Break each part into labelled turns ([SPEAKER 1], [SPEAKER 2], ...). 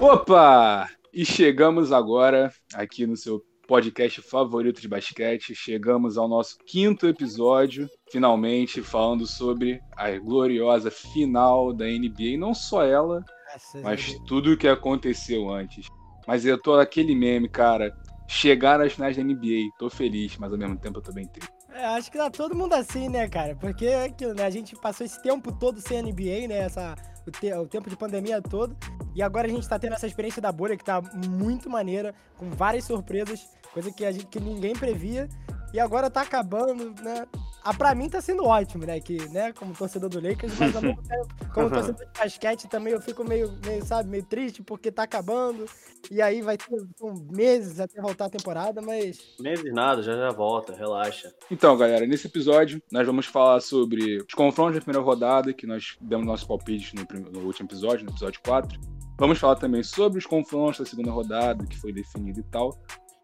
[SPEAKER 1] Opa! E chegamos agora aqui no seu podcast favorito de basquete. Chegamos ao nosso quinto episódio, finalmente falando sobre a gloriosa final da NBA. Não só ela, mas tudo o que aconteceu antes. Mas eu tô aquele meme, cara. Chegar às finais da NBA. Tô feliz, mas ao mesmo tempo eu tô bem triste.
[SPEAKER 2] É, acho que tá todo mundo assim, né, cara? Porque é aquilo, né? A gente passou esse tempo todo sem NBA, né? Essa, o, te, o tempo de pandemia todo. E agora a gente tá tendo essa experiência da bolha que tá muito maneira, com várias surpresas, coisa que, a gente, que ninguém previa. E agora tá acabando, né? Ah, pra mim tá sendo ótimo, né? Que, né, como torcedor do Lakers, mas ao mesmo tempo, como torcedor de basquete também eu fico meio, meio, sabe, meio triste porque tá acabando. E aí vai ter um, meses até voltar a temporada, mas.
[SPEAKER 3] Meses nada, já já volta, relaxa.
[SPEAKER 1] Então, galera, nesse episódio nós vamos falar sobre os confrontos da primeira rodada, que nós demos nosso palpite no, no último episódio, no episódio 4. Vamos falar também sobre os confrontos da segunda rodada, que foi definido e tal.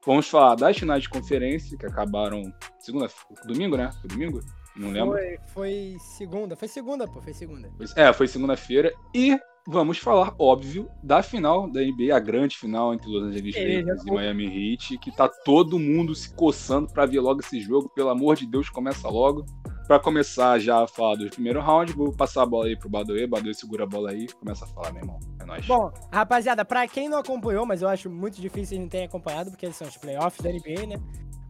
[SPEAKER 1] Vamos falar das finais de conferência, que acabaram segunda, domingo, né? Foi domingo? Não lembro.
[SPEAKER 2] Foi, foi segunda, foi segunda, pô, foi segunda.
[SPEAKER 1] É, foi segunda-feira. E vamos falar, óbvio, da final da NBA, a grande final entre Los Angeles é, Lakers e Miami Heat, que tá todo mundo se coçando para ver logo esse jogo. Pelo amor de Deus, começa logo. Para começar já a falar do primeiro round, vou passar a bola aí pro Badoe. Badoe segura a bola aí começa a falar, meu irmão. É nóis.
[SPEAKER 2] Bom, rapaziada, pra quem não acompanhou, mas eu acho muito difícil não terem acompanhado, porque são os playoffs da NBA, né?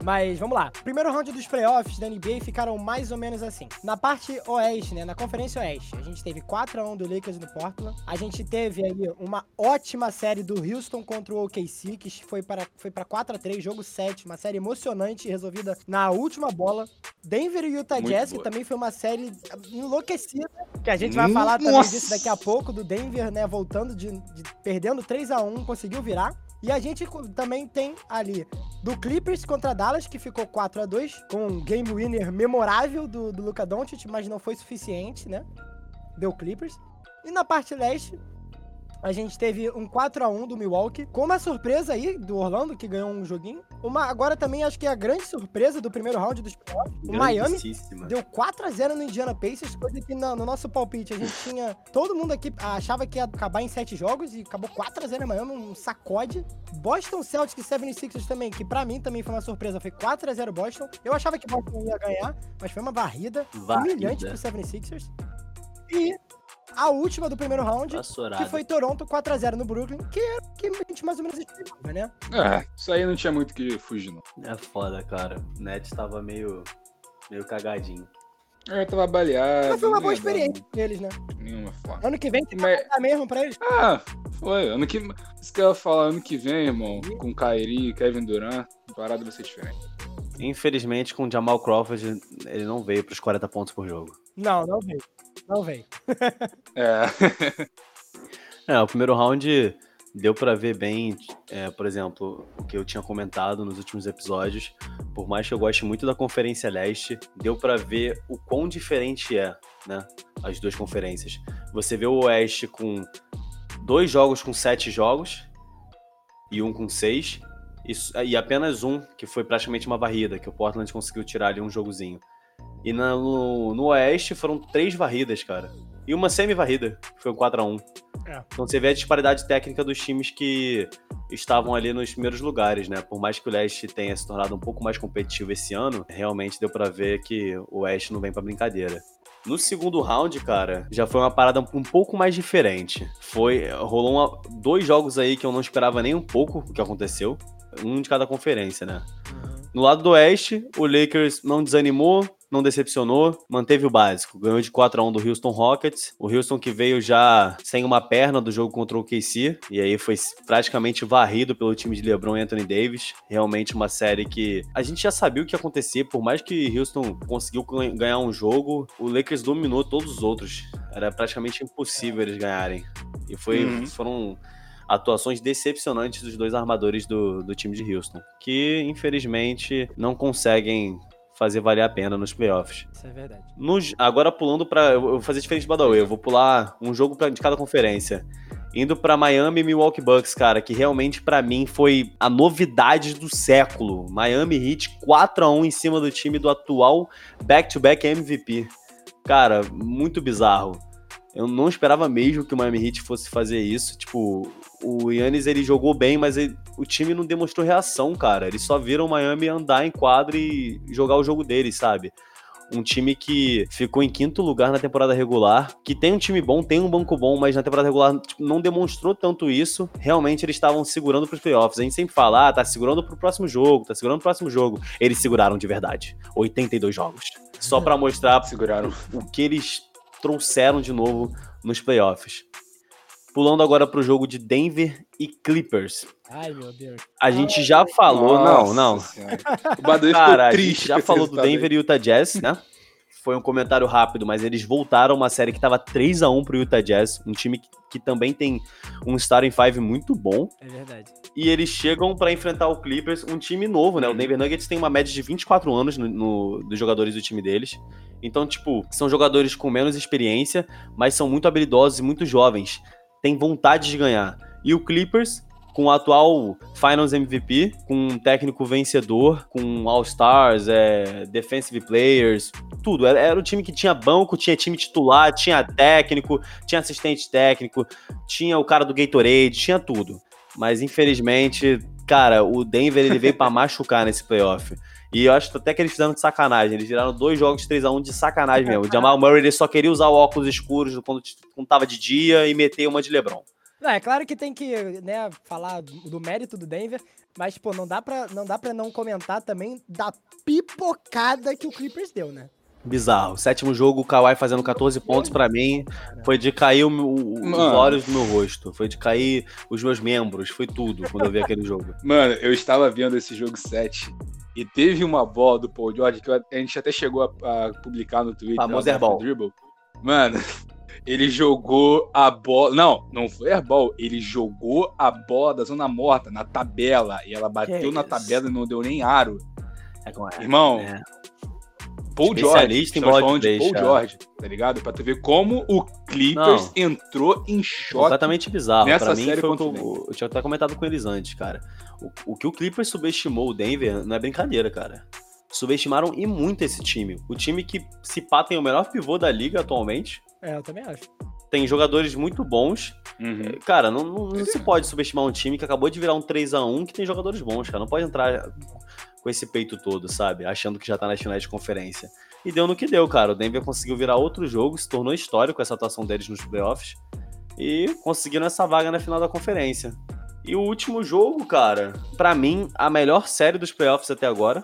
[SPEAKER 2] Mas vamos lá. Primeiro round dos playoffs da NBA ficaram mais ou menos assim. Na parte oeste, né? Na conferência oeste, a gente teve 4x1 do Lakers no Portland. A gente teve aí uma ótima série do Houston contra o OKC, que foi para, foi para 4x3, jogo 7. Uma série emocionante, resolvida na última bola. Denver e Utah Muito Jazz, boa. que também foi uma série enlouquecida. Que a gente vai falar Nossa. também disso daqui a pouco, do Denver, né? Voltando de, de perdendo 3x1, conseguiu virar. E a gente também tem ali do Clippers contra Dallas, que ficou 4 a 2 com um game winner memorável do, do Luca Doncic, mas não foi suficiente, né? Deu Clippers. E na parte leste, a gente teve um 4 a 1 do Milwaukee, com uma surpresa aí do Orlando, que ganhou um joguinho. Uma, agora também acho que é a grande surpresa do primeiro round dos playoffs. O Miami deu 4 a 0 no Indiana Pacers, coisa que no, no, nosso palpite a gente tinha... Todo mundo aqui achava que ia acabar em 7 jogos e acabou 4 a 0 em Miami, um sacode. Boston Celtics e 76ers também, que pra mim também foi uma surpresa, foi 4 a 0 Boston. Eu achava que Boston ia ganhar, mas foi uma varrida, varrida. humilhante pro 76ers. E a última do primeiro round, Passorada. que foi Toronto 4x0 no Brooklyn, que é que a gente mais ou menos esperava, né?
[SPEAKER 1] É, isso aí não tinha muito que fugir, não.
[SPEAKER 3] É foda, cara. O Nets tava meio, meio cagadinho.
[SPEAKER 1] É, tava baleado.
[SPEAKER 2] Mas foi uma boa experiência pra eles, né?
[SPEAKER 1] Nenhuma forma.
[SPEAKER 2] Ano que vem tem Mas... que mesmo pra eles.
[SPEAKER 1] Ah, foi. Ano que... Isso que eu ia falar, ano que vem, irmão, com Kairi e Kevin Durant, a parada vai ser diferente.
[SPEAKER 3] Infelizmente, com o Jamal Crawford, ele não veio pros 40 pontos por jogo.
[SPEAKER 2] Não, não veio. Não vem.
[SPEAKER 1] é.
[SPEAKER 3] é, o primeiro round deu para ver bem, é, por exemplo, o que eu tinha comentado nos últimos episódios. Por mais que eu goste muito da Conferência Leste, deu para ver o quão diferente é, né? As duas conferências. Você vê o Oeste com dois jogos com sete jogos e um com seis. E, e apenas um, que foi praticamente uma varrida, que o Portland conseguiu tirar ali um jogozinho. E no, no Oeste foram três varridas, cara. E uma semi-varrida, que foi um 4x1. É. Então você vê a disparidade técnica dos times que estavam ali nos primeiros lugares, né? Por mais que o Leste tenha se tornado um pouco mais competitivo esse ano, realmente deu para ver que o Oeste não vem para brincadeira. No segundo round, cara, já foi uma parada um pouco mais diferente. Foi rolou uma, dois jogos aí que eu não esperava nem um pouco o que aconteceu, um de cada conferência, né? Uhum. No lado do Oeste, o Lakers não desanimou, não decepcionou, manteve o básico. Ganhou de 4 a 1 do Houston Rockets. O Houston que veio já sem uma perna do jogo contra o KC, e aí foi praticamente varrido pelo time de LeBron e Anthony Davis. Realmente uma série que a gente já sabia o que ia acontecer, por mais que Houston conseguiu ganhar um jogo, o Lakers dominou todos os outros. Era praticamente impossível eles ganharem. E foi, uhum. foram atuações decepcionantes dos dois armadores do, do time de Houston, que infelizmente não conseguem fazer valer a pena nos playoffs.
[SPEAKER 2] Isso é verdade.
[SPEAKER 3] Nos, agora pulando para Eu vou fazer diferente do Badawi, eu vou pular um jogo pra, de cada conferência. Indo para Miami e Milwaukee Bucks, cara, que realmente para mim foi a novidade do século. Miami Heat 4 a 1 em cima do time do atual back-to-back -back MVP. Cara, muito bizarro. Eu não esperava mesmo que o Miami Heat fosse fazer isso. Tipo, o Yannis ele jogou bem, mas ele, o time não demonstrou reação, cara. Eles só viram o Miami andar em quadro e jogar o jogo deles, sabe? um time que ficou em quinto lugar na temporada regular, que tem um time bom, tem um banco bom, mas na temporada regular tipo, não demonstrou tanto isso. Realmente eles estavam segurando para os playoffs. A gente sempre fala, ah, tá segurando pro próximo jogo, tá segurando pro próximo jogo. Eles seguraram de verdade. 82 jogos. Só para mostrar
[SPEAKER 1] seguraram
[SPEAKER 3] o que eles trouxeram de novo nos playoffs. Pulando agora pro jogo de Denver e Clippers.
[SPEAKER 2] Ai, meu Deus.
[SPEAKER 3] A gente já falou,
[SPEAKER 1] Nossa
[SPEAKER 3] não, não.
[SPEAKER 1] Senhora. O Baduí
[SPEAKER 3] Cara,
[SPEAKER 1] ficou
[SPEAKER 3] a
[SPEAKER 1] triste.
[SPEAKER 3] gente já falou do Denver
[SPEAKER 1] aí.
[SPEAKER 3] e Utah Jazz, né? Foi um comentário rápido, mas eles voltaram uma série que tava 3 a 1 pro Utah Jazz, um time que, que também tem um starting five muito bom,
[SPEAKER 2] É verdade.
[SPEAKER 3] e eles chegam pra enfrentar o Clippers, um time novo, né? O Denver Nuggets tem uma média de 24 anos no, no- dos jogadores do time deles. Então, tipo, são jogadores com menos experiência, mas são muito habilidosos e muito jovens. Tem vontade de ganhar. E o Clippers, com o atual Finals MVP, com um técnico vencedor, com All-Stars, é, Defensive Players, tudo. Era, era time que tinha banco, tinha time titular, tinha técnico, tinha assistente técnico, tinha o cara do Gatorade, tinha tudo. Mas infelizmente, cara, o Denver ele veio pra machucar nesse playoff. E eu acho até que eles fizeram de sacanagem. Eles viraram dois jogos 3x1 de sacanagem mesmo. O Jamal Murray ele só queria usar óculos escuros quando, quando tava de dia e meter uma de LeBron.
[SPEAKER 2] Não, é claro que tem que, né, falar do, mérito do Denver, mas, pô, não dá, pra, não dá pra não comentar também da pipocada que o Clippers deu, né?
[SPEAKER 3] Bizarro. Sétimo jogo, o Kawhi fazendo 14 pontos pra mim. Foi de cair o o- os olhos do meu rosto. Foi de cair os meus membros. Foi tudo quando eu vi aquele jogo.
[SPEAKER 1] Mano, eu estava vendo esse jogo 7 e teve uma bola do Paul George que a gente até chegou a, a publicar no Twitter.
[SPEAKER 3] Famoso airball.
[SPEAKER 1] Dribble. Mano, ele jogou a bola. Não, não foi airball. Ele jogou a bola da zona morta na tabela. E ela bateu
[SPEAKER 2] Que
[SPEAKER 1] na
[SPEAKER 2] isso?
[SPEAKER 1] tabela e não deu nem aro.
[SPEAKER 3] É com- é,
[SPEAKER 1] Irmão,
[SPEAKER 3] é.
[SPEAKER 1] Paul George.
[SPEAKER 3] Em bola de
[SPEAKER 1] Paul
[SPEAKER 3] cara.
[SPEAKER 1] George, tá ligado? Pra tu ver como o Clippers
[SPEAKER 3] Não.
[SPEAKER 1] entrou em choque.
[SPEAKER 3] Completamente bizarro.
[SPEAKER 1] nessa
[SPEAKER 3] Pra mim,
[SPEAKER 1] série
[SPEAKER 3] foi o que eu, eu tinha até comentado com eles antes, cara. O, o que o Clippers subestimou o Denver não é brincadeira, cara. Subestimaram e muito esse time. O time que, se pá, tem o melhor pivô da liga atualmente.
[SPEAKER 2] É, eu também acho.
[SPEAKER 3] Tem jogadores muito bons.
[SPEAKER 1] Uhum.
[SPEAKER 3] Cara, não, não- não se pode subestimar um time que acabou de virar um 3 a 1 que tem jogadores bons, cara. Não pode entrar com esse peito todo, sabe? Achando que já tá nas finais de conferência. E deu no que deu, cara. O Denver conseguiu virar outro jogo, se tornou histórico essa atuação deles nos playoffs. E conseguiram essa vaga na final da conferência. E o último jogo, cara, pra mim, a melhor série dos playoffs até agora.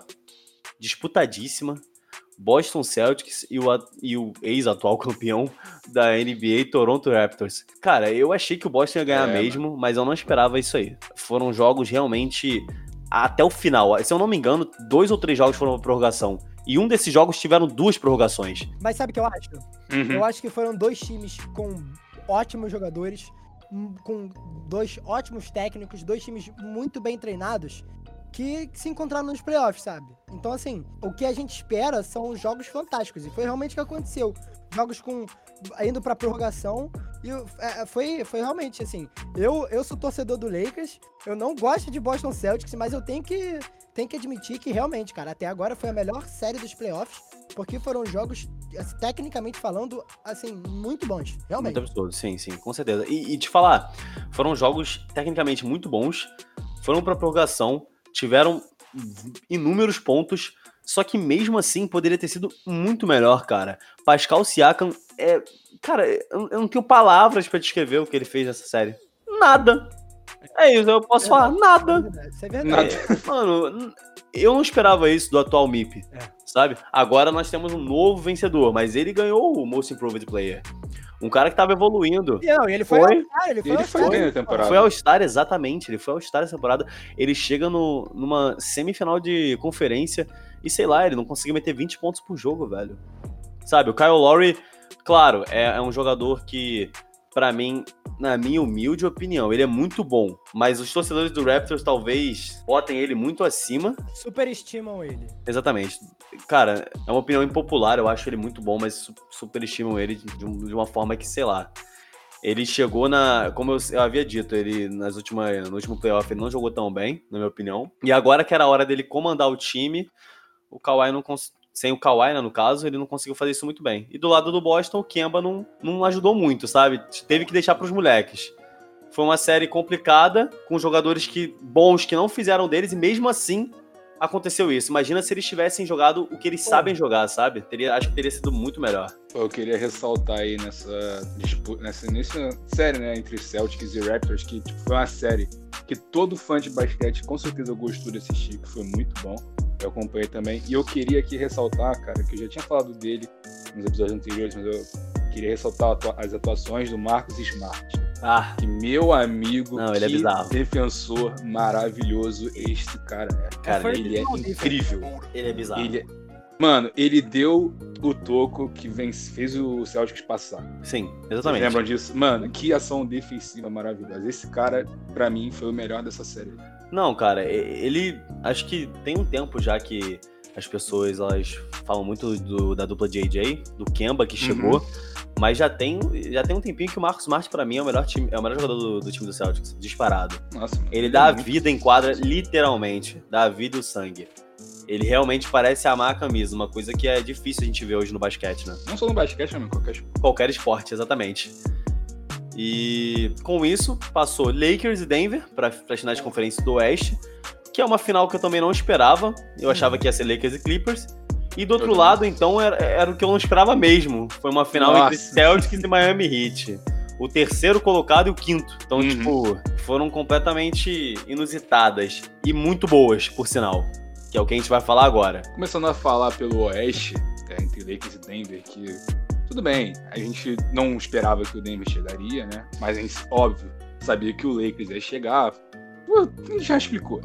[SPEAKER 3] Disputadíssima. Boston Celtics e o, e o ex-atual campeão da NBA, Toronto Raptors. Cara, eu achei que o Boston ia ganhar
[SPEAKER 1] É,
[SPEAKER 3] mesmo, mas eu não esperava isso aí. Foram jogos realmente até o final. Se eu não me engano, dois ou três jogos foram pra prorrogação. E um desses jogos tiveram duas prorrogações.
[SPEAKER 2] Mas sabe o que eu acho?
[SPEAKER 1] Uhum.
[SPEAKER 2] Eu acho que foram dois times com ótimos jogadores, hum, com dois ótimos técnicos, dois times muito bem treinados, que se encontraram nos playoffs, sabe? Então, assim, o que a gente espera são jogos fantásticos, e foi realmente o que aconteceu. Jogos com indo pra prorrogação, e é, foi, foi realmente, assim, eu, eu sou torcedor do Lakers, eu não gosto de Boston Celtics, mas eu tenho que, tenho que admitir que realmente, cara, até agora foi a melhor série dos playoffs, porque foram jogos, assim, tecnicamente falando, assim, muito bons. Realmente.
[SPEAKER 3] Muito absurdo, sim, sim, com certeza. E, e te falar, foram jogos tecnicamente muito bons, foram pra prorrogação, tiveram inúmeros pontos, só que mesmo assim poderia ter sido muito melhor, cara. Pascal Siakam é. Cara, eu, não tenho palavras pra descrever o que ele fez nessa série. Nada. É isso, eu posso falar, nada.
[SPEAKER 2] Isso é verdade.
[SPEAKER 3] É, mano, eu não esperava isso do atual MIP,
[SPEAKER 2] É.
[SPEAKER 3] sabe? Agora nós temos um novo vencedor, mas ele ganhou o Most Improved Player. Um cara que tava evoluindo.
[SPEAKER 2] E não, e ele foi,
[SPEAKER 3] Foi.
[SPEAKER 2] All-Star, ele foi,
[SPEAKER 1] Ele foi bem na temporada.
[SPEAKER 3] Foi All-Star, exatamente. Ele foi All-Star essa temporada. Ele chega no, numa semifinal de conferência e sei lá, ele não conseguiu meter 20 pontos por jogo, velho. Sabe, o Kyle Lowry, claro, é, é um jogador que, pra mim, na minha humilde opinião, ele é muito bom. Mas os torcedores do Raptors talvez botem ele muito acima.
[SPEAKER 2] Superestimam ele.
[SPEAKER 3] Exatamente. Cara, é uma opinião impopular, eu acho ele muito bom, mas su- superestimam ele de, um- uma forma que, sei lá. Ele chegou na. Como eu, eu havia dito, ele nas últimas, no último playoff ele não jogou tão bem, na minha opinião. E agora que era a hora dele comandar o time, o Kawhi não sem o Kawhi, né, no caso, ele não conseguiu fazer isso muito bem. E do lado do Boston, o Kemba não, não ajudou muito, sabe? Teve que deixar para os moleques. Foi uma série complicada, com jogadores que bons que não fizeram deles, e mesmo assim aconteceu isso. Imagina se eles tivessem jogado o que eles Pô. sabem jogar, sabe? Teria, acho que teria sido muito melhor.
[SPEAKER 1] Eu queria ressaltar aí nessa, nessa, nessa série, né, entre Celtics e Raptors, que tipo, foi uma série que todo fã de basquete com certeza gostou de assistir, que foi muito bom. Eu acompanhei também. E eu queria aqui ressaltar, cara, que eu já tinha falado dele nos episódios anteriores, mas eu queria ressaltar as atuações do Marcos Smart. Ah. Que meu amigo,
[SPEAKER 3] Não, ele é bizarro.
[SPEAKER 1] defensor maravilhoso este cara é. Cara, ele é incrível.
[SPEAKER 3] Ele é bizarro.
[SPEAKER 1] Ele é... Mano, ele deu o toco que fez o Celtics passar.
[SPEAKER 3] Sim, exatamente.
[SPEAKER 1] Vocês lembram disso? Mano, que ação defensiva maravilhosa. Esse cara, para mim, foi o melhor dessa série.
[SPEAKER 3] Não, cara, ele. Acho que tem um tempo já que as pessoas elas falam muito do, da dupla JJ, do Kemba que chegou. Uhum. Mas já tem, já tem um tempinho que o Marcos Smart, para mim, é o melhor, time, é o melhor jogador do, do time do Celtics, disparado. Nossa, ele dá a vida em quadra, literalmente. Dá a vida e o sangue. Ele realmente parece amar a camisa, uma coisa que é difícil a gente ver hoje no basquete, né?
[SPEAKER 1] Não só no basquete, mas em qualquer esporte.
[SPEAKER 3] Qualquer esporte, exatamente. E com isso, passou Lakers e Denver para a final de conferência do Oeste, que é uma final que eu também não esperava. Eu achava que ia ser Lakers e Clippers. E do outro lado, então, era, era, o que eu não esperava mesmo. Foi uma final Nossa. entre Celtics e Miami Heat. O terceiro colocado e o quinto. Então, uhum. tipo, foram completamente inusitadas. E muito boas, por sinal. Que é o que a gente vai falar agora.
[SPEAKER 1] Começando a falar pelo Oeste, é, entre Lakers e Denver, que tudo bem, a gente não esperava que o Denver chegaria, né? Mas a gente, óbvio, sabia que o Lakers ia chegar. Pô, já explicou.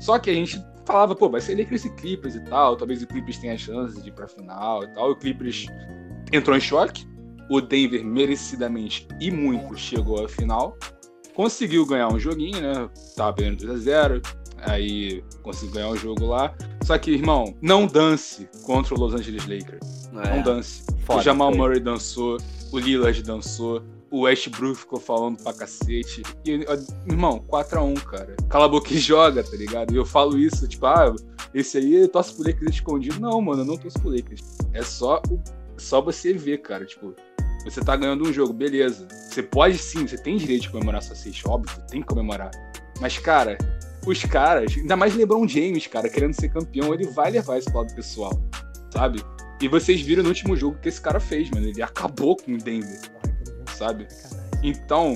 [SPEAKER 1] Só que a gente falava, pô, vai ser Lakers e Clippers e tal, talvez o Clippers tenha chance de ir pra final e tal. O Clippers entrou em choque, o Denver merecidamente e muito chegou à final, conseguiu ganhar um joguinho, né? Tava perdendo 2x0, aí conseguiu ganhar um jogo lá. Só que, irmão, não dance contra o Los Angeles Lakers. É, não dance. Foda, o Jamal foi. Murray dançou, o Lillard dançou, o Westbrook ficou falando pra cacete. E, irmão, 4x1, cara. Cala a boca e joga, tá ligado? E eu falo isso, tipo, ah, esse aí torce pro Lakers escondido. Não, mano, eu não torço pro Lakers. É só, só você ver, cara. Tipo, você tá ganhando um jogo, beleza. Você pode sim, você tem direito de comemorar sua sexta, óbvio, tem que comemorar. Mas, cara, os caras, ainda mais LeBron James, cara, querendo ser campeão, ele vai levar esse lado pessoal, sabe? E vocês viram no último jogo que esse cara fez, mano. Ele acabou com o Denver sabe? Então,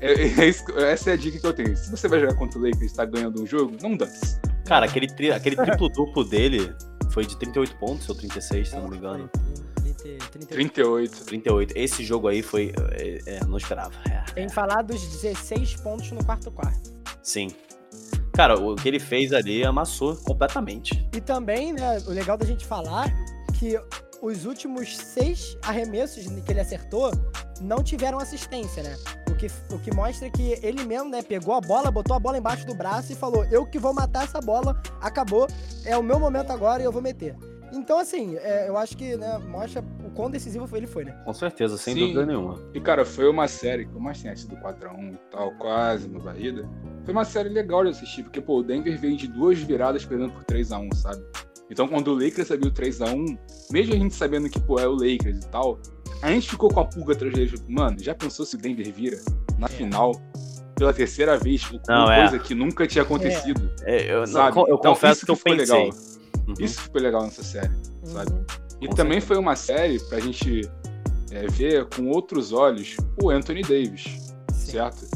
[SPEAKER 1] é, é isso, essa é a dica que eu tenho. Se você vai jogar contra o Lakers e está ganhando um jogo, não dance.
[SPEAKER 3] Cara, aquele, tri, aquele triplo duplo dele foi de 38 pontos ou 36, se não me engano.
[SPEAKER 1] 38.
[SPEAKER 3] 38. Esse jogo aí foi. É, é, não esperava. É,
[SPEAKER 2] Tem falar dos 16 pontos no quarto quarto.
[SPEAKER 3] Sim. Cara, o que ele fez ali amassou completamente.
[SPEAKER 2] E também, né, o legal da gente falar que os últimos seis arremessos que ele acertou não tiveram assistência, né? O que, o que mostra que ele mesmo, né, pegou a bola, botou a bola embaixo do braço e falou: Eu que vou matar essa bola, acabou, é o meu momento agora e eu vou meter. Então, assim, é, eu acho que né, mostra o quão decisivo ele foi, né?
[SPEAKER 3] Com certeza, sem Sim. dúvida nenhuma.
[SPEAKER 1] E, cara, foi uma série, por mais tenha sido 4x1 e tal, quase uma varrida, foi uma série legal de assistir, porque, pô, o Denver veio de duas viradas perdendo por 3x1, sabe? Então, quando o Lakers abriu 3x1, mesmo a gente sabendo que, pô, é o Lakers e tal, a gente ficou com a pulga atrás dele. Mano, já pensou se o Denver vira na é. final pela terceira vez? Não, é. coisa que nunca tinha acontecido.
[SPEAKER 3] É. eu, sabe? Não, eu então, confesso que eu pensei.
[SPEAKER 1] Legal. Uhum. Isso ficou legal nessa série, uhum. sabe? E com também certeza. foi uma série pra gente é, ver com outros olhos o Anthony Davis, Sim. certo?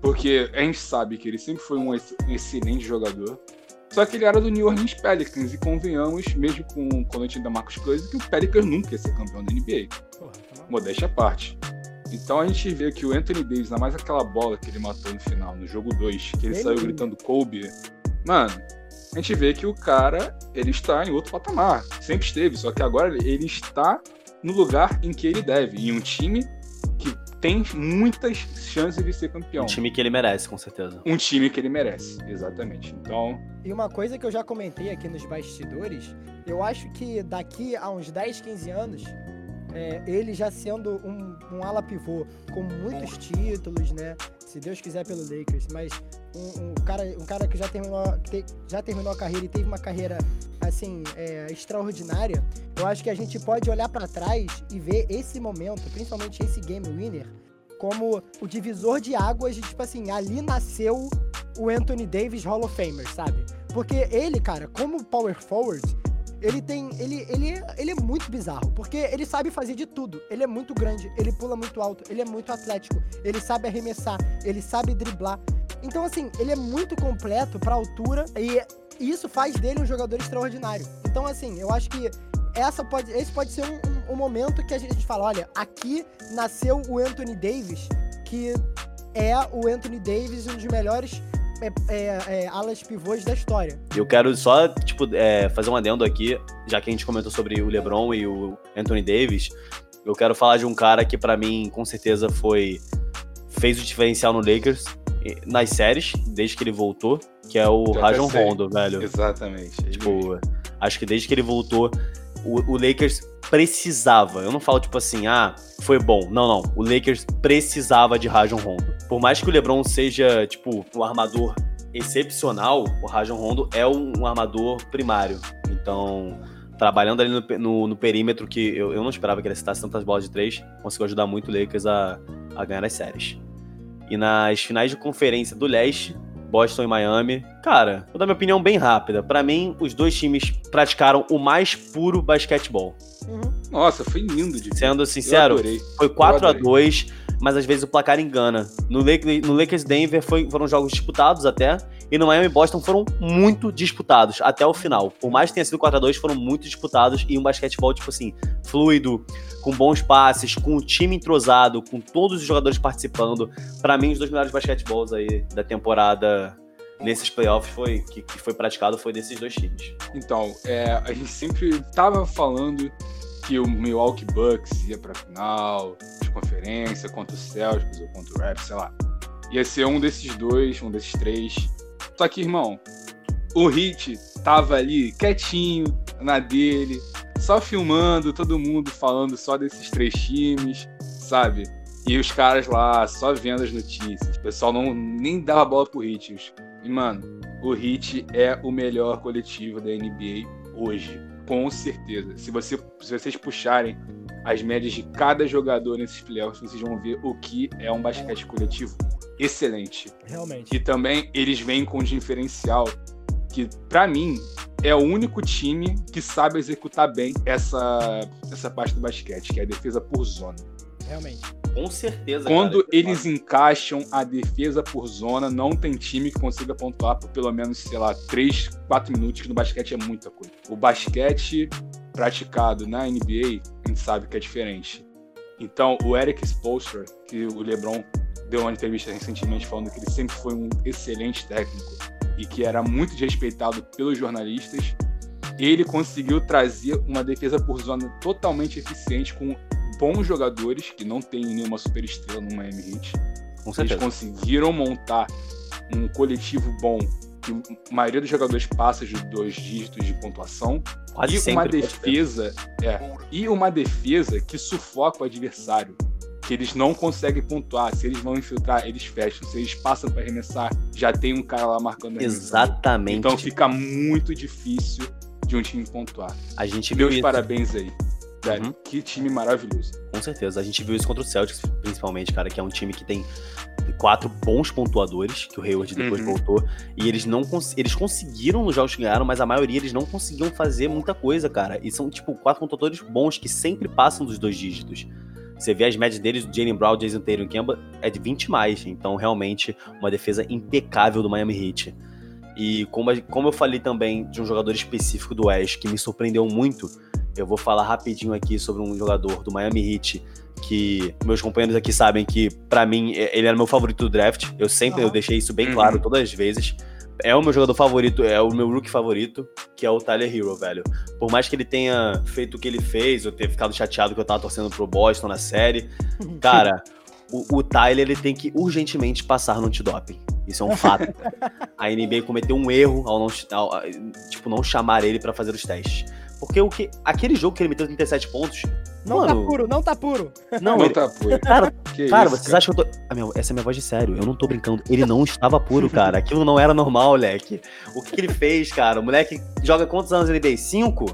[SPEAKER 1] Porque a gente sabe que ele sempre foi um excelente jogador. Só que ele era do New Orleans Pelicans, e convenhamos, mesmo com, quando a gente da Marcos Cousins, que o Pelicans nunca ia ser campeão da NBA. Porra, tá modéstia à parte. Então a gente vê que o Anthony Davis, ainda mais aquela bola que ele matou no final, no jogo 2, que ele saiu gritando Kobe. Mano, a gente vê que o cara, ele está em outro patamar. Sempre esteve, só que agora ele está no lugar em que ele deve. Em um time tem muitas chances de ser campeão. Um
[SPEAKER 3] time que ele merece, com certeza.
[SPEAKER 1] Um time que ele merece, exatamente. Então.
[SPEAKER 2] E uma coisa que eu já comentei aqui nos bastidores, eu acho que daqui a uns 10, 15 anos, é, ele já sendo um, um ala pivô com muitos títulos, né? Se Deus quiser pelo Lakers, mas um, um cara, um cara que já terminou, já terminou a carreira e teve uma carreira assim é, extraordinária, eu acho que a gente pode olhar para trás e ver esse momento, principalmente esse game winner, como o divisor de águas de tipo assim, ali nasceu o Anthony Davis Hall of Famer, sabe? Porque ele, cara, como power forward, ele tem. Ele, ele, ele é muito bizarro, porque ele sabe fazer de tudo. Ele é muito grande, ele pula muito alto, ele é muito atlético, ele sabe arremessar, ele sabe driblar. Então, assim, ele é muito completo pra altura e isso faz dele um jogador extraordinário. Então, assim, eu acho que essa pode, esse pode ser um, um, um momento que a gente fala: olha, aqui nasceu o Anthony Davis, que é o Anthony Davis, um dos melhores é, é, é, alas pivôs da história.
[SPEAKER 3] Eu quero só, tipo, é, fazer um adendo aqui, já que a gente comentou sobre o LeBron e o Anthony Davis. Eu quero falar de um cara que, para mim, com certeza foi. fez o diferencial no Lakers nas séries, desde que ele voltou, que é o Rajon Rondo, velho.
[SPEAKER 1] Exatamente.
[SPEAKER 3] Tipo, acho que desde que ele voltou, o, o, Lakers precisava. Eu não falo tipo assim, ah, foi bom. Não, não. O Lakers precisava de Rajon Rondo. Por mais que o LeBron seja, tipo, um armador excepcional, o Rajon Rondo é um, um armador primário. Então, trabalhando ali no, no, no perímetro, que eu, eu, não esperava que ele citasse tantas bolas de três, conseguiu ajudar muito o Lakers a, a ganhar as séries. E nas finais de conferência do leste, Boston e Miami. Cara, vou dar minha opinião bem rápida. Para mim, os dois times praticaram o mais puro basquetebol.
[SPEAKER 1] Uhum. Nossa, foi lindo de
[SPEAKER 3] Sendo sincero, foi 4 a 2 mas às vezes o placar engana. No, Lake, no Lakers Denver foi, foram jogos disputados até, e no Miami Boston foram muito disputados até o final. Por mais que tenha sido 4 a 2 foram muito disputados e um basquetebol, tipo assim, fluido, com bons passes, com o time entrosado, com todos os jogadores participando. Para mim, os dois melhores basquetebols aí da temporada nesses playoffs foi, que, que foi praticado foi desses dois times.
[SPEAKER 1] Então, é, a gente sempre tava falando que o Milwaukee Bucks ia pra final de conferência contra o Celtics ou contra o Raptors, sei lá. Ia ser um desses dois, um desses três. Só que, irmão, o Hit tava ali quietinho na dele, só filmando, todo mundo falando só desses três times, sabe? E os caras lá só vendo as notícias. O pessoal não nem dava bola pro Hit. E, mano, o Hit é o melhor coletivo da NBA hoje. Com certeza. Se, você, se vocês puxarem as médias de cada jogador nesses playoffs, vocês vão ver o que é um basquete coletivo excelente.
[SPEAKER 2] Realmente.
[SPEAKER 1] E também eles vêm com um diferencial que, para mim, é o único time que sabe executar bem essa, essa parte do basquete, que é a defesa por zona.
[SPEAKER 2] Realmente.
[SPEAKER 3] Com certeza.
[SPEAKER 1] Quando cara, eles encaixam a defesa por zona, não tem time que consiga pontuar por pelo menos, sei lá, 3, 4 minutos, que no basquete é muita coisa. O basquete praticado na NBA, a gente sabe que é diferente. Então, o Eric Spoelstra, que o LeBron deu uma entrevista recentemente falando que ele sempre foi um excelente técnico e que era muito respeitado pelos jornalistas, ele conseguiu trazer uma defesa por zona totalmente eficiente com bons jogadores, que não tem nenhuma superestrela no Miami Heat. Eles conseguiram montar um coletivo bom que a maioria dos jogadores passa de dois dígitos de pontuação Quase e uma defesa é, e uma defesa que sufoca o adversário que eles não conseguem pontuar. Se eles vão infiltrar eles fecham. Se eles passam para arremessar já tem um cara lá marcando
[SPEAKER 3] exatamente.
[SPEAKER 1] Então fica muito difícil de um time pontuar.
[SPEAKER 3] A gente
[SPEAKER 1] meus parabéns aí Velho, uhum. que time maravilhoso.
[SPEAKER 3] Com certeza. A gente viu isso contra o Celtics, principalmente, cara, que é um time que tem quatro bons pontuadores, que o Hayward depois uhum. voltou, e eles não cons eles conseguiram nos jogos que ganharam, mas a maioria eles não conseguiam fazer muita coisa, cara. E são, tipo, quatro pontuadores bons que sempre passam dos dois dígitos. Você vê as médias deles, o Jalen Brown, Jason Tatum e Kemba, é de 20 mais. Então, realmente, uma defesa impecável do Miami Heat. E como, como eu falei também de um jogador específico do West que me surpreendeu muito, eu vou falar rapidinho aqui sobre um jogador do Miami Heat que meus companheiros aqui sabem que, para mim, ele era meu favorito do draft. Eu sempre eu deixei isso bem claro uhum. todas as vezes. É o meu jogador favorito, é o meu rookie favorito, que é o Tyler Hero, velho. Por mais que ele tenha feito o que ele fez, eu ter ficado chateado que eu tava torcendo pro Boston na série, cara, o, o Tyler ele tem que urgentemente passar no antidoping. Isso é um fato. a NBA cometeu um erro ao não, ao, tipo, não chamar ele para fazer os testes. Porque o que, aquele jogo que ele meteu 37 pontos.
[SPEAKER 2] Não
[SPEAKER 3] mano,
[SPEAKER 2] tá puro, não tá puro.
[SPEAKER 3] Não,
[SPEAKER 1] Não
[SPEAKER 3] ele-
[SPEAKER 1] tá puro.
[SPEAKER 3] Cara,
[SPEAKER 1] Que
[SPEAKER 3] cara,
[SPEAKER 1] isso,
[SPEAKER 3] vocês acham que eu tô. Ah, meu, essa é minha voz de sério. Eu não tô brincando. Ele não estava puro, cara. Aquilo não era normal, moleque. O que, que ele fez, cara? O moleque joga quantos anos ele fez? Cinco?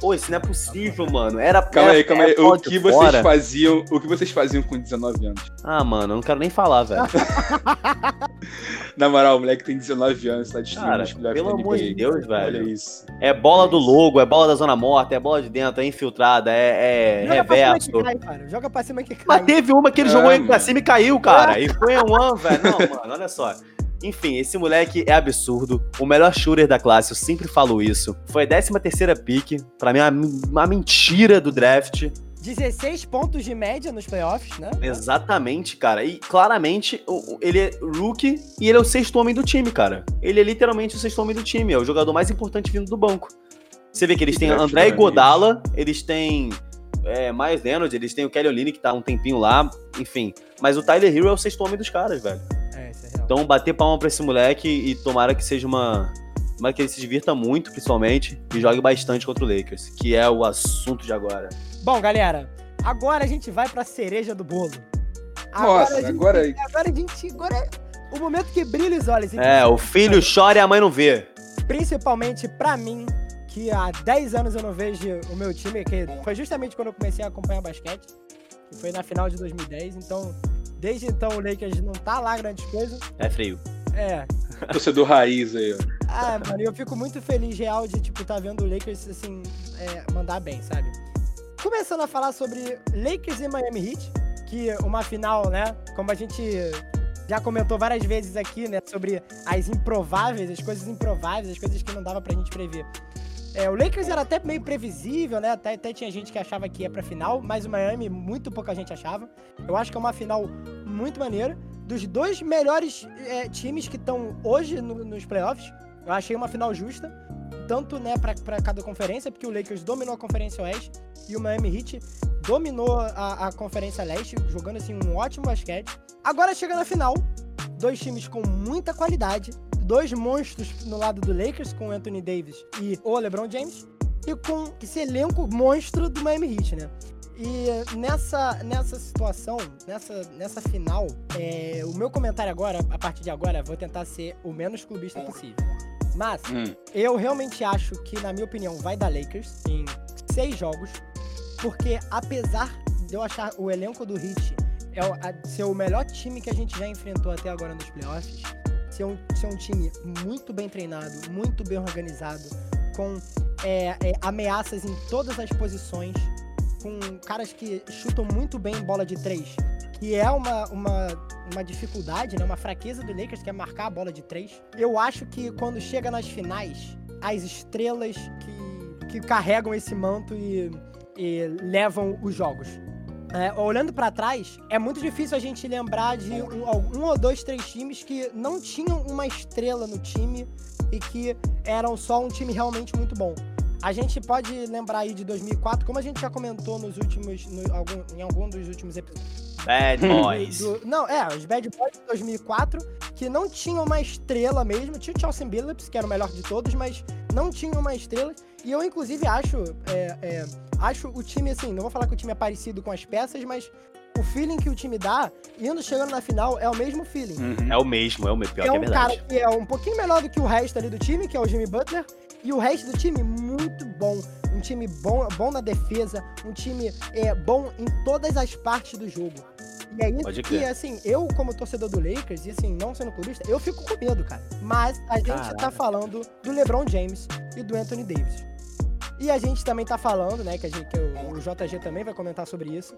[SPEAKER 3] Pô, isso não é possível, mano. Era.
[SPEAKER 1] Calma
[SPEAKER 3] era
[SPEAKER 1] aí, calma aí.
[SPEAKER 3] pé,
[SPEAKER 1] O que vocês
[SPEAKER 3] fora.
[SPEAKER 1] faziam, o que vocês faziam com 19 anos?
[SPEAKER 3] Ah, mano, eu não quero nem falar, velho.
[SPEAKER 1] Na moral, o moleque tem 19 anos, tá destruindo
[SPEAKER 3] Cara,
[SPEAKER 1] os playoffs
[SPEAKER 3] pelo amor de. Deus,
[SPEAKER 1] Olha
[SPEAKER 3] velho.
[SPEAKER 1] isso.
[SPEAKER 3] É bola do logo, é bola da zona morta, é bola de dentro, é infiltrada, é, é
[SPEAKER 2] Joga pra cima
[SPEAKER 3] reverso.
[SPEAKER 2] que cai, cara. Joga pra cima que cai.
[SPEAKER 3] Mas teve uma que ele
[SPEAKER 1] É,
[SPEAKER 3] jogou aí
[SPEAKER 1] mano.
[SPEAKER 3] pra cima e caiu, cara. E foi um one, velho. Não, mano, olha só. Enfim, esse moleque é absurdo. O melhor shooter da classe, eu sempre falo isso. Foi a 13 terceira pick. Pra mim, é uma, uma mentira do draft.
[SPEAKER 2] 16 pontos de média nos playoffs, né?
[SPEAKER 3] Exatamente, cara. E claramente, ele é rookie e ele é o sexto homem do time, cara. Ele é literalmente o sexto homem do time. É o jogador mais importante vindo do banco. Você vê que eles têm André
[SPEAKER 1] maravilhoso.
[SPEAKER 3] Godala, eles têm é, mais Leonard, eles têm o Kelly Olynyk, que tá um tempinho lá, enfim. Mas o Tyler Hero é o sexto homem dos caras, velho. Então, bater palma pra esse moleque e tomara que seja uma... Tomara que ele se divirta muito, principalmente, e jogue bastante contra o Lakers, que é o assunto de agora.
[SPEAKER 2] Bom, galera, agora a gente vai pra cereja do bolo.
[SPEAKER 1] Nossa,
[SPEAKER 2] a gente-
[SPEAKER 1] agora-
[SPEAKER 2] Agora a gente. Agora é o momento que brilha os olhos.
[SPEAKER 3] É, o filho chora e a mãe não vê.
[SPEAKER 2] Principalmente pra mim, que há 10 anos eu não vejo o meu time, que foi justamente quando eu comecei a acompanhar basquete, que foi na final de 2010. Então, desde então o Lakers não tá lá grandes coisas.
[SPEAKER 3] É frio.
[SPEAKER 2] É.
[SPEAKER 1] Torcedor raiz aí, ó.
[SPEAKER 2] Ah, mano, eu fico muito feliz, real, de, tipo, tá vendo o Lakers, assim, é, mandar bem, sabe? Começando a falar sobre Lakers e Miami Heat, que uma final, né, como a gente já comentou várias vezes aqui, né, sobre as improváveis, as coisas improváveis, as coisas que não dava pra gente prever. É, o Lakers era até meio previsível, né? Até, até tinha gente que achava que ia pra final, mas o Miami muito pouca gente achava. Eu acho que é uma final muito maneira. Dos dois melhores é, times que estão hoje no- nos playoffs, eu achei uma final justa. Tanto, né, pra, cada conferência, porque o Lakers dominou a Conferência Oeste e o Miami Heat dominou a, a Conferência Leste, jogando, assim, um ótimo basquete. Agora chega na final, dois times com muita qualidade, dois monstros no lado do Lakers, com o Anthony Davis e o LeBron James, e com esse elenco monstro do Miami Heat, né? E nessa, nessa situação, nessa, nessa final, é, o meu comentário agora, a partir de agora, vou tentar ser o menos clubista possível. Mas
[SPEAKER 1] Hum.
[SPEAKER 2] eu realmente acho que, na minha opinião, vai dar Lakers em seis jogos, porque apesar de eu achar o elenco do Heat é o- a- ser o melhor time que a gente já enfrentou até agora nos playoffs, ser um, ser um time muito bem treinado, muito bem organizado, com é, é, ameaças em todas as posições, com caras que chutam muito bem bola de três, que é uma, uma, uma dificuldade, né, uma fraqueza do Lakers, que é marcar a bola de três. Eu acho que quando chega nas finais, as estrelas que, que carregam esse manto e, e levam os jogos. É, olhando pra trás, é muito difícil a gente lembrar de um, um ou dois, três times que não tinham uma estrela no time e que eram só um time realmente muito bom. A gente pode lembrar aí de 2004, como a gente já comentou nos últimos, no- algum- em algum dos últimos episódios.
[SPEAKER 3] Bad boys.
[SPEAKER 2] Do- não, é, os Bad Boys de 2004, que não tinham uma estrela mesmo. Tinha o Chelsea Billups, que era o melhor de todos, mas não tinham uma estrela. E eu, inclusive, acho, é, é, acho o time, assim, não vou falar que o time é parecido com as peças, mas o feeling que o time dá, indo chegando na final, é o mesmo feeling.
[SPEAKER 1] Uhum.
[SPEAKER 3] É o mesmo, é o mesmo. Pior
[SPEAKER 2] é
[SPEAKER 3] que é
[SPEAKER 2] um cara
[SPEAKER 3] verdade.
[SPEAKER 2] que é um pouquinho melhor do que o resto ali do time, que é o Jimmy Butler, e o resto do time muito bom. Um time bom, bom na defesa, um time é, bom em todas as partes do jogo. E é isso que, assim, eu como torcedor do Lakers, e assim, não sendo clubista, eu fico com medo, cara. Mas a gente tá
[SPEAKER 3] Caraca.
[SPEAKER 2] falando do LeBron James e do Anthony Davis. E a gente também tá falando, né, que, a gente, que o, o JG também vai comentar sobre isso,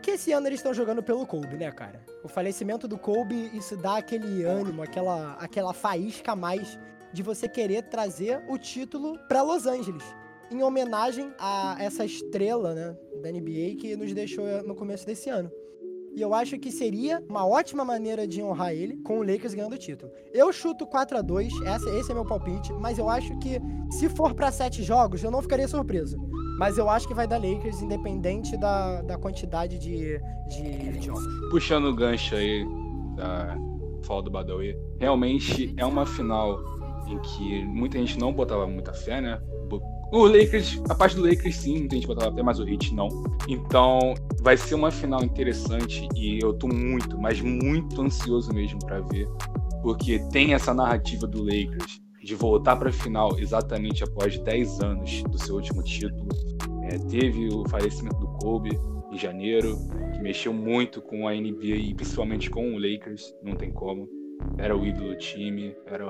[SPEAKER 2] que esse ano eles estão jogando pelo Kobe, né, cara? O falecimento do Kobe, isso dá aquele ânimo, aquela, aquela faísca a mais de você querer trazer o título pra Los Angeles. Em homenagem a essa estrela, né, da NBA que nos deixou no começo desse ano. E eu acho que seria uma ótima maneira de honrar ele com o Lakers ganhando o título. Eu chuto 4 a 2 essa, esse é meu palpite, mas eu acho que se for pra sete jogos, eu não ficaria surpreso. Mas eu acho que vai dar Lakers, independente da, da quantidade de, de jogos.
[SPEAKER 1] Puxando o gancho aí da fala do Badawi, realmente é uma final em que muita gente não botava muita fé, né? O Lakers, a parte do Lakers sim, tem gente botar até mais o Heat não. Então, vai ser uma final interessante e eu tô muito, mas muito ansioso mesmo para ver, porque tem essa narrativa do Lakers de voltar para a final exatamente após 10 anos do seu último título. É, teve o falecimento do Kobe em janeiro, que mexeu muito com a NBA e principalmente com o Lakers, não tem como. Era o ídolo do time, era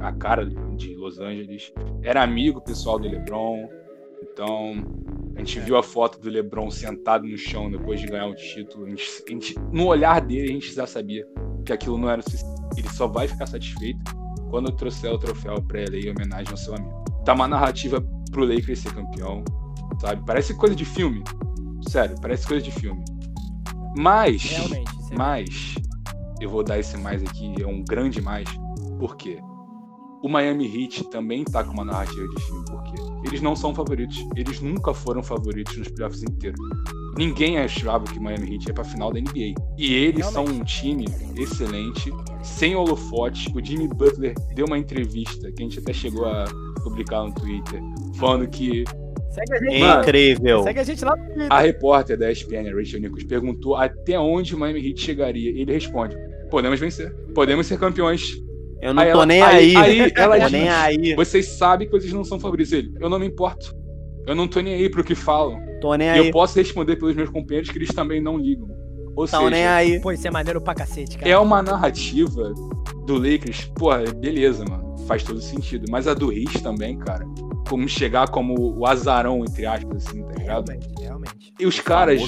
[SPEAKER 1] a, cara de Los Angeles, era amigo pessoal do LeBron. Então, a gente viu a foto do LeBron sentado no chão depois de ganhar o título. A gente, a gente, no olhar dele, a gente já sabia que aquilo não era suficiente. Ele só vai ficar satisfeito quando trouxer o troféu pra ele em homenagem ao seu amigo. Tá uma narrativa pro Lakers ser campeão, sabe? Parece coisa de filme. Sério, parece coisa de filme. Mas,
[SPEAKER 2] Realmente. é
[SPEAKER 1] mas, eu vou dar esse mais aqui, é um grande mais. Por quê? O Miami Heat também tá com uma narrativa de filme, por quê? Eles não são favoritos. Eles nunca foram favoritos nos playoffs inteiros. Ninguém achava que o Miami Heat ia pra final da NBA. E eles são um time excelente, sem holofote. O Jimmy Butler deu uma entrevista que a gente até chegou a publicar no Twitter, falando que
[SPEAKER 2] Segue a gente,
[SPEAKER 1] Mano,
[SPEAKER 3] Incrível.
[SPEAKER 2] segue a gente lá no Twitter.
[SPEAKER 1] a repórter da ESPN, a Rachel Nichols, perguntou até onde o Miami Heat chegaria. Ele responde: podemos vencer, podemos ser campeões.
[SPEAKER 3] Eu não
[SPEAKER 1] Aí
[SPEAKER 3] tô
[SPEAKER 1] ela-
[SPEAKER 3] nem
[SPEAKER 1] aí-
[SPEAKER 3] aí.
[SPEAKER 1] aí ela
[SPEAKER 3] tô
[SPEAKER 1] diz-
[SPEAKER 3] nem aí.
[SPEAKER 1] Vocês sabem que vocês não são favoritos. Ele, eu não me importo. Eu não tô nem aí pro que falam.
[SPEAKER 3] Tô nem
[SPEAKER 1] E
[SPEAKER 3] aí.
[SPEAKER 1] eu posso responder pelos meus companheiros que eles também não ligam. Ou
[SPEAKER 3] Tô nem
[SPEAKER 1] seja,
[SPEAKER 3] aí.
[SPEAKER 2] Pô, isso é maneiro pra cacete, cara.
[SPEAKER 1] é uma narrativa do Lakers, porra, beleza, mano. Faz todo sentido. Mas a do Heat também, cara. Como chegar como o azarão, entre aspas, assim, tá ligado?
[SPEAKER 2] Realmente.
[SPEAKER 1] E os caras,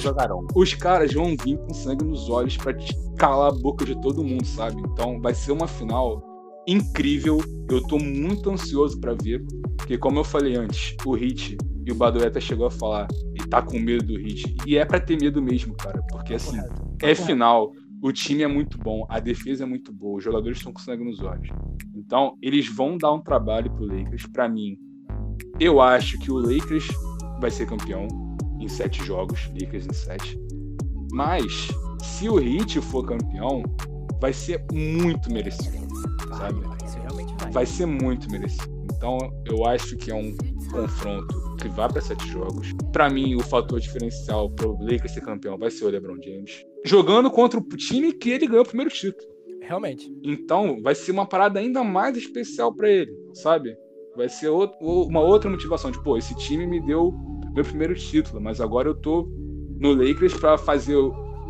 [SPEAKER 1] os caras vão vir com sangue nos olhos pra te calar a boca de todo mundo, sabe? Então vai ser uma final incrível. Eu tô muito ansioso pra ver, porque como eu falei antes, o Hit e o Badoeta chegou a falar e tá com medo do Hit. E é pra ter medo mesmo, cara, porque assim,
[SPEAKER 2] Correto.
[SPEAKER 1] é final. O time é muito bom, a defesa é muito boa, os jogadores estão com sangue nos olhos. Então, eles vão dar um trabalho pro Lakers. Pra mim, eu acho que o Lakers vai ser campeão em sete jogos, Lakers em sete. Mas, se o Heat for campeão, vai ser muito merecido, sabe?
[SPEAKER 2] Vai.
[SPEAKER 1] Vai ser muito merecido. Então, eu acho que é um confronto que vai para sete jogos. Pra mim, o fator diferencial pro Lakers ser campeão vai ser o LeBron James jogando contra o time que ele ganhou o primeiro título.
[SPEAKER 2] Realmente.
[SPEAKER 1] Então, vai ser uma parada ainda mais especial pra ele, sabe? Vai ser outro- uma outra motivação. Tipo, pô, esse time me deu meu primeiro título, mas agora eu tô no Lakers pra fazer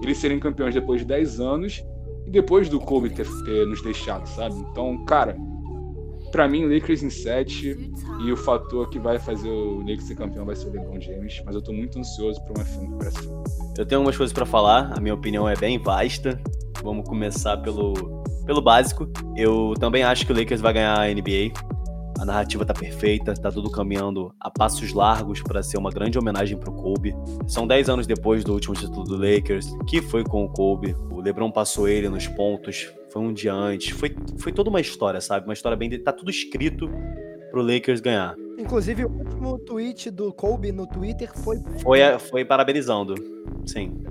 [SPEAKER 1] eles serem campeões depois de 10 anos e depois do Kobe ter, ter nos deixado, sabe? Então, cara, pra mim, Lakers em 7 e o fator que vai fazer o Lakers ser campeão vai ser o LeBron James, mas eu tô muito ansioso pra uma final. pra essa-
[SPEAKER 3] Eu tenho algumas coisas pra falar, a minha opinião é bem vasta. Vamos começar pelo, pelo básico. Eu também acho que o Lakers vai ganhar a NBA. A narrativa tá perfeita, tá tudo caminhando a passos largos para ser uma grande homenagem pro Kobe. São 10 anos depois do último título do Lakers, que foi com o Kobe. O LeBron passou ele nos pontos, foi um dia antes. Foi, foi toda uma história, sabe? Uma história bem. Tá tudo escrito pro Lakers ganhar.
[SPEAKER 2] Inclusive, o último tweet do Kobe no Twitter foi.
[SPEAKER 3] Foi, foi parabenizando. Sim.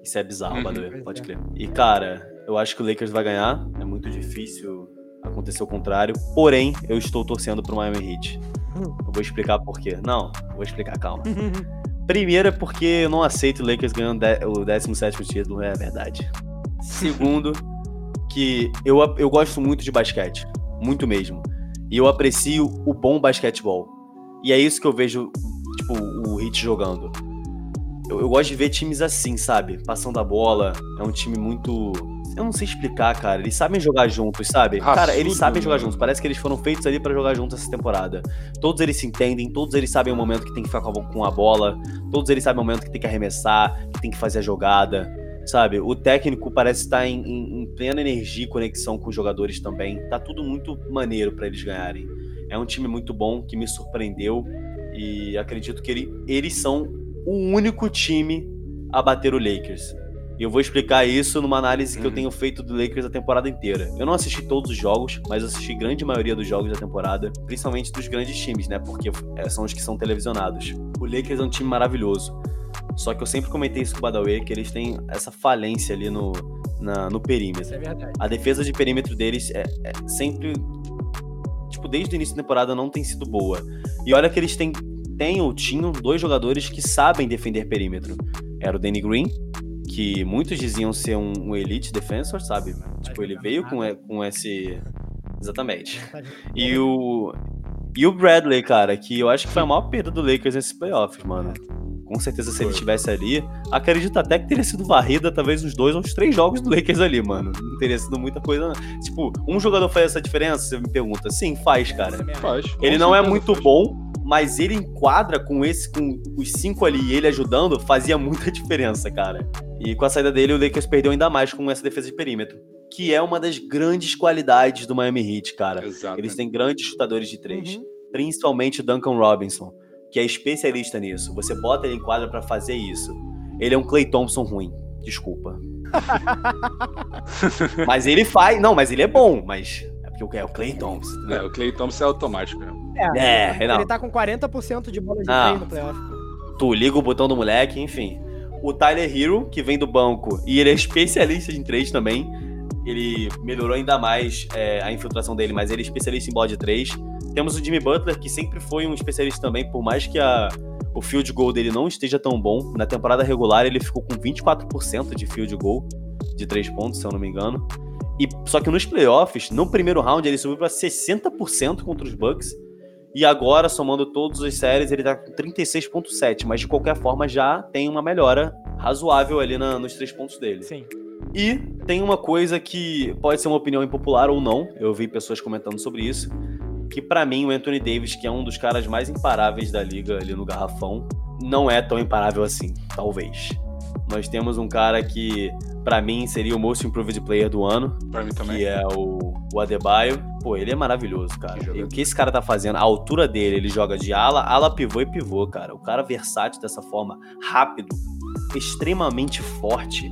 [SPEAKER 3] Isso é bizarro,
[SPEAKER 1] Uhum.
[SPEAKER 3] pode
[SPEAKER 2] é.
[SPEAKER 3] crer. E, cara, eu acho que o Lakers vai ganhar. É muito difícil acontecer o contrário. Porém, eu estou torcendo pro Miami Heat. Eu vou explicar por quê. Não, vou explicar, calma. Primeiro é porque eu não aceito o Lakers ganhando o 17 título, é verdade. Segundo, que eu, eu gosto muito de basquete. Muito mesmo. E eu aprecio o bom basquetebol. E é isso que eu vejo, tipo, o Heat jogando. Eu, eu gosto de ver times assim, sabe? Passando a bola. É um time muito. Eu não sei explicar, cara. Eles sabem jogar juntos, sabe? cara, eles
[SPEAKER 1] Raçudo,
[SPEAKER 3] sabem jogar juntos. Parece que eles foram feitos ali pra jogar juntos essa temporada. Todos eles se entendem, todos eles sabem o momento que tem que ficar com a, bola, todos eles sabem o momento que tem que arremessar, que tem que fazer a jogada, sabe? O técnico parece estar em, em- em plena energia e conexão com os jogadores também. Tá tudo muito maneiro pra eles ganharem. É um time muito bom que me surpreendeu e acredito que ele- eles são o único time a bater o Lakers. E eu vou explicar isso numa análise que eu
[SPEAKER 1] Uhum.
[SPEAKER 3] tenho feito do Lakers a temporada inteira. Eu não assisti todos os jogos, mas assisti grande maioria dos jogos da temporada, principalmente dos grandes times, né? Porque é, são os que são televisionados. O Lakers é um time maravilhoso. Só que eu sempre comentei isso com o Badawi, que eles têm essa falência ali no, na- no perímetro.
[SPEAKER 2] É verdade.
[SPEAKER 3] A defesa de perímetro deles é, é sempre. Tipo, tipo, desde o início da temporada não tem sido boa. E olha que eles têm, têm ou tinham dois jogadores que sabem defender perímetro. Era o Danny Green, que muitos diziam ser um, um elite defensor, sabe? Tipo, ele veio com, com esse. Exatamente. E o. E o Bradley, cara, que eu acho que foi a maior perda do Lakers nesses playoffs, mano. Com certeza, se ele estivesse ali, acredito até que teria sido varrida talvez uns dois ou uns três jogos do Lakers ali, mano. Não teria sido muita coisa. Não. Tipo, um jogador faz essa diferença? Você me pergunta. Sim, faz, cara.
[SPEAKER 1] Faz.
[SPEAKER 3] Ele não é muito bom, mas ele enquadra com esse, com os cinco ali e ele ajudando, fazia muita diferença, cara. E com a saída dele, o Lakers perdeu ainda mais com essa defesa de perímetro. Que é uma das grandes qualidades do Miami Heat, cara.
[SPEAKER 1] Exato.
[SPEAKER 3] Eles têm grandes chutadores de três. Uhum. Principalmente o Duncan Robinson, que é especialista nisso. Você bota ele em quadra para fazer isso. Ele é um Clay Thompson ruim. Desculpa. mas ele faz. Não, mas ele é bom, mas. É porque é o Clay Thompson.
[SPEAKER 1] Né? É, o Clay Thompson é automático mesmo.
[SPEAKER 2] É, é ele tá com 40% de bola de ah, no playoff.
[SPEAKER 3] Tu liga o botão do moleque, enfim o Tyler Hero, que vem do banco, e ele é especialista em três também. Ele melhorou ainda mais é, a infiltração dele, mas ele é especialista em bola de três. Temos o Jimmy Butler, que sempre foi um especialista também, por mais que a, o field goal dele não esteja tão bom. Na temporada regular, ele ficou com 24% de field goal de três pontos, se eu não me engano. E só que nos playoffs, no primeiro round, ele subiu para 60% contra os Bucks e agora, somando todas as séries, ele tá com 36,7, mas de qualquer forma já tem uma melhora razoável ali na, nos três pontos dele.
[SPEAKER 2] Sim.
[SPEAKER 3] E tem uma coisa que pode ser uma opinião impopular ou não, eu vi pessoas comentando sobre isso, que para mim o Anthony Davis, que é um dos caras mais imparáveis da liga ali no garrafão, não é tão imparável assim, talvez. Nós temos um cara que, para mim, seria o Most Improved Player do ano.
[SPEAKER 1] Pra mim também.
[SPEAKER 3] Que é o, o Adebayo. Pô, ele é maravilhoso, cara. E o que esse cara tá fazendo, a altura dele, ele joga de ala, ala pivô e pivô, cara. O cara versátil dessa forma, rápido, extremamente forte,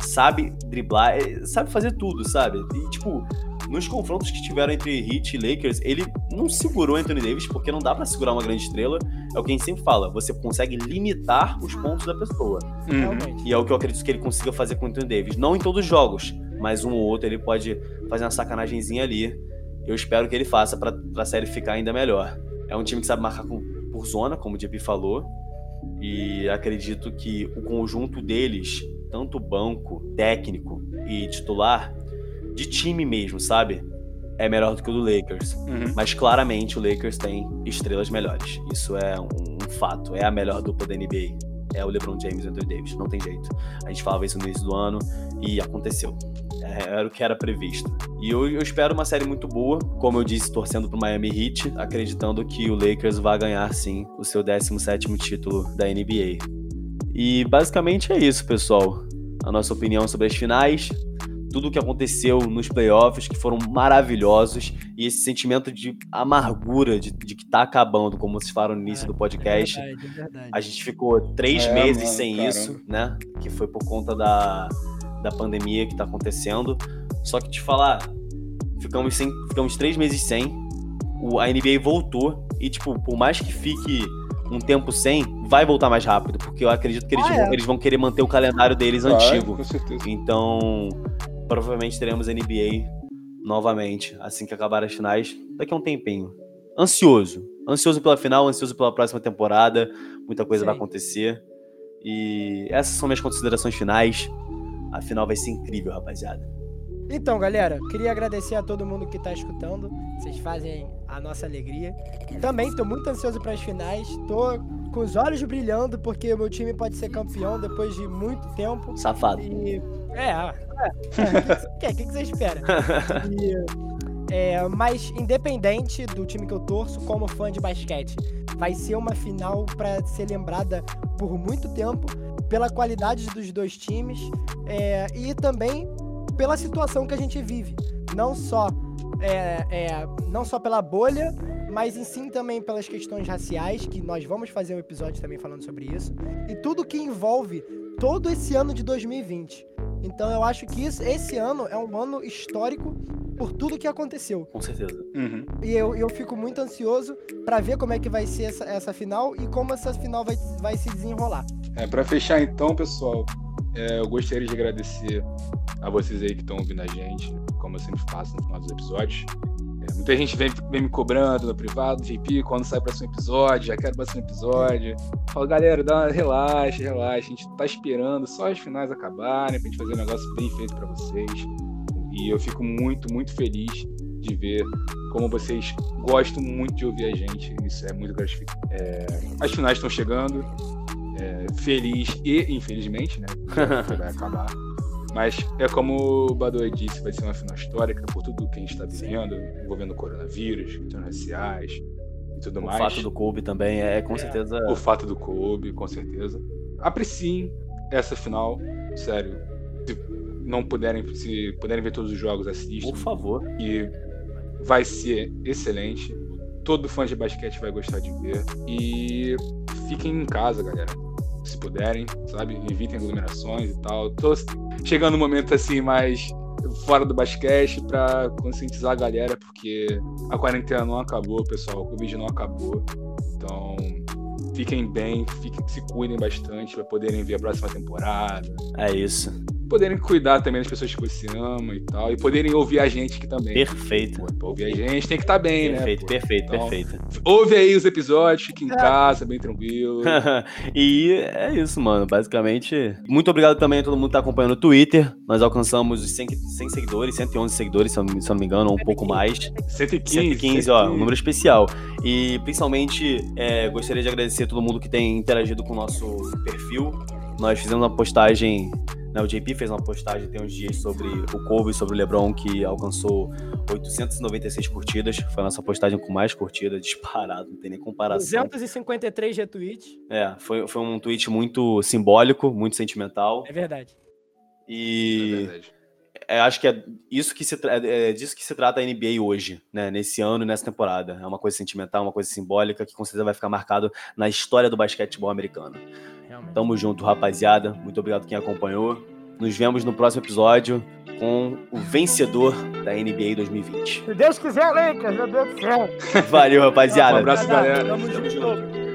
[SPEAKER 3] sabe driblar, é, sabe fazer tudo, sabe? E, tipo, nos confrontos que tiveram entre Heat e Lakers, ele não segurou Anthony Davis, porque não dá para segurar uma grande estrela. É o que a gente sempre fala, você consegue limitar os pontos da pessoa.
[SPEAKER 2] Uhum.
[SPEAKER 3] E é o que eu acredito que ele consiga fazer com o Anthony Davis. Não em todos os jogos, mas um ou outro ele pode fazer uma sacanagemzinha ali. Eu espero que ele faça para a série ficar ainda melhor. É um time que sabe marcar com, por zona, como o JP falou. E acredito que o conjunto deles, tanto banco, técnico e titular, de time mesmo, sabe? É melhor do que o do Lakers. Uhum. Mas claramente o Lakers tem estrelas melhores. Isso é um, um, fato. É a melhor dupla da NBA. É o LeBron James e o Anthony Davis. Não tem jeito. A gente falava isso no início do ano e aconteceu. É, era o que era previsto. E eu, eu, espero uma série muito boa. Como eu disse, torcendo pro Miami Heat, acreditando que o Lakers vai ganhar sim o seu 17 título da NBA. E basicamente é isso, pessoal. A nossa opinião sobre as finais tudo o que aconteceu nos playoffs, que foram maravilhosos, e esse sentimento de amargura de, de que tá acabando, como vocês falaram no início é, do podcast. É verdade, é verdade. A gente ficou três é, meses mano, sem isso, né? Que foi por conta da, da pandemia que tá acontecendo. Só que te falar, ficamos, sem, ficamos três meses sem, o, a NBA voltou, e, tipo, por mais que fique um tempo sem, vai voltar mais rápido, porque eu acredito que eles, ah, vão, é. eles vão querer manter o calendário deles vai, antigo. Então, provavelmente teremos NBA novamente, assim que acabar as finais, daqui a um tempinho. Ansioso. Ansioso pela final, ansioso pela próxima temporada. Muita coisa Sim. vai acontecer. E essas são minhas considerações finais. A final vai ser incrível, rapaziada.
[SPEAKER 2] Então, galera, queria agradecer a todo mundo que está escutando. Vocês fazem a nossa alegria. Também estou muito ansioso para as finais. Estou com os olhos brilhando porque o meu time pode ser campeão depois de muito tempo.
[SPEAKER 3] Safado.
[SPEAKER 2] E é, é. O que, que, você espera? E, é, mas independente do time que eu torço, como fã de basquete, vai ser uma final para ser lembrada por muito tempo pela qualidade dos dois times é, e também pela situação que a gente vive, não só é, é, não só pela bolha, mas em sim também pelas questões raciais, que nós vamos fazer um episódio também falando sobre isso, e tudo que envolve todo esse ano de 2020. Então eu acho que isso, esse ano é um ano histórico por tudo que aconteceu.
[SPEAKER 3] Com certeza.
[SPEAKER 2] Uhum. E eu, eu fico muito ansioso para ver como é que vai ser essa, essa final e como essa final vai, vai se desenrolar.
[SPEAKER 1] É, para fechar então, pessoal, é, eu gostaria de agradecer a vocês aí que estão ouvindo a gente, como eu sempre faço no final dos episódios. Muita gente vem, vem, me cobrando no privado, JP, quando sai o próximo episódio, já quero o próximo episódio. Falo, galera, dá uma, relaxa, relaxa, a gente tá esperando só as finais acabarem pra gente fazer um negócio bem feito para vocês. E eu fico muito, muito feliz de ver como vocês gostam muito de ouvir a gente. Isso é muito gratificante. É, as finais estão chegando. É, feliz e infelizmente, né? Vai acabar. Mas é como o Badoe disse, vai ser uma final histórica por tudo que a gente está vivendo, envolvendo o coronavírus, questões raciais e tudo
[SPEAKER 3] o
[SPEAKER 1] mais.
[SPEAKER 3] O fato do Kobe também é, com é, certeza.
[SPEAKER 1] O fato do Kobe, com certeza. Apreciem essa final, sério. Se não puderem, se puderem ver todos os jogos, assistam.
[SPEAKER 3] Por favor.
[SPEAKER 1] E vai ser excelente. Todo fã de basquete vai gostar de ver. E fiquem em casa, galera se puderem, sabe? Evitem aglomerações e tal. Tô chegando um momento assim mais fora do basquete para conscientizar a galera, porque a quarentena não acabou, pessoal. O Covid não acabou. Então, fiquem bem, fiquem, se cuidem bastante para poderem ver a próxima temporada.
[SPEAKER 3] É isso
[SPEAKER 1] poderem cuidar também das pessoas que você ama e tal, e poderem ouvir a gente aqui também.
[SPEAKER 3] Perfeito. Pô,
[SPEAKER 1] pra ouvir a gente tem que estar tá bem,
[SPEAKER 3] perfeito,
[SPEAKER 1] né?
[SPEAKER 3] Perfeito, então, perfeito,
[SPEAKER 1] Ouve aí os episódios, fique em é. casa, bem tranquilo.
[SPEAKER 3] e é isso, mano. Basicamente, muito obrigado também a todo mundo que tá acompanhando o Twitter. Nós alcançamos os 100, 100 seguidores, 111 seguidores, se eu, se eu não me engano, ou um pouco mais.
[SPEAKER 1] 115.
[SPEAKER 3] 115, 115. ó, um número especial. E principalmente, é, gostaria de agradecer a todo mundo que tem interagido com o nosso perfil. Nós fizemos uma postagem né, o JP fez uma postagem tem uns dias sobre o Kobe, sobre o LeBron, que alcançou 896 curtidas. Foi a nossa postagem com mais curtida, disparado, não tem nem comparação.
[SPEAKER 2] 253 retweets.
[SPEAKER 3] É, foi, foi um tweet muito simbólico, muito sentimental.
[SPEAKER 2] É verdade.
[SPEAKER 3] E. É verdade. É, acho que é isso que se é, é disso que se trata a NBA hoje, né? Nesse ano e nessa temporada. É uma coisa sentimental, uma coisa simbólica que com certeza vai ficar marcado na história do basquetebol americano. Realmente. Tamo junto, rapaziada. Muito obrigado quem acompanhou. Nos vemos no próximo episódio com o vencedor da NBA 2020.
[SPEAKER 2] Se Deus quiser, Lakers, meu Deus do céu.
[SPEAKER 3] Valeu, rapaziada.
[SPEAKER 1] Um abraço, galera. Tamo junto.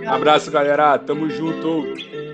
[SPEAKER 1] Um abraço, galera. Tamo junto.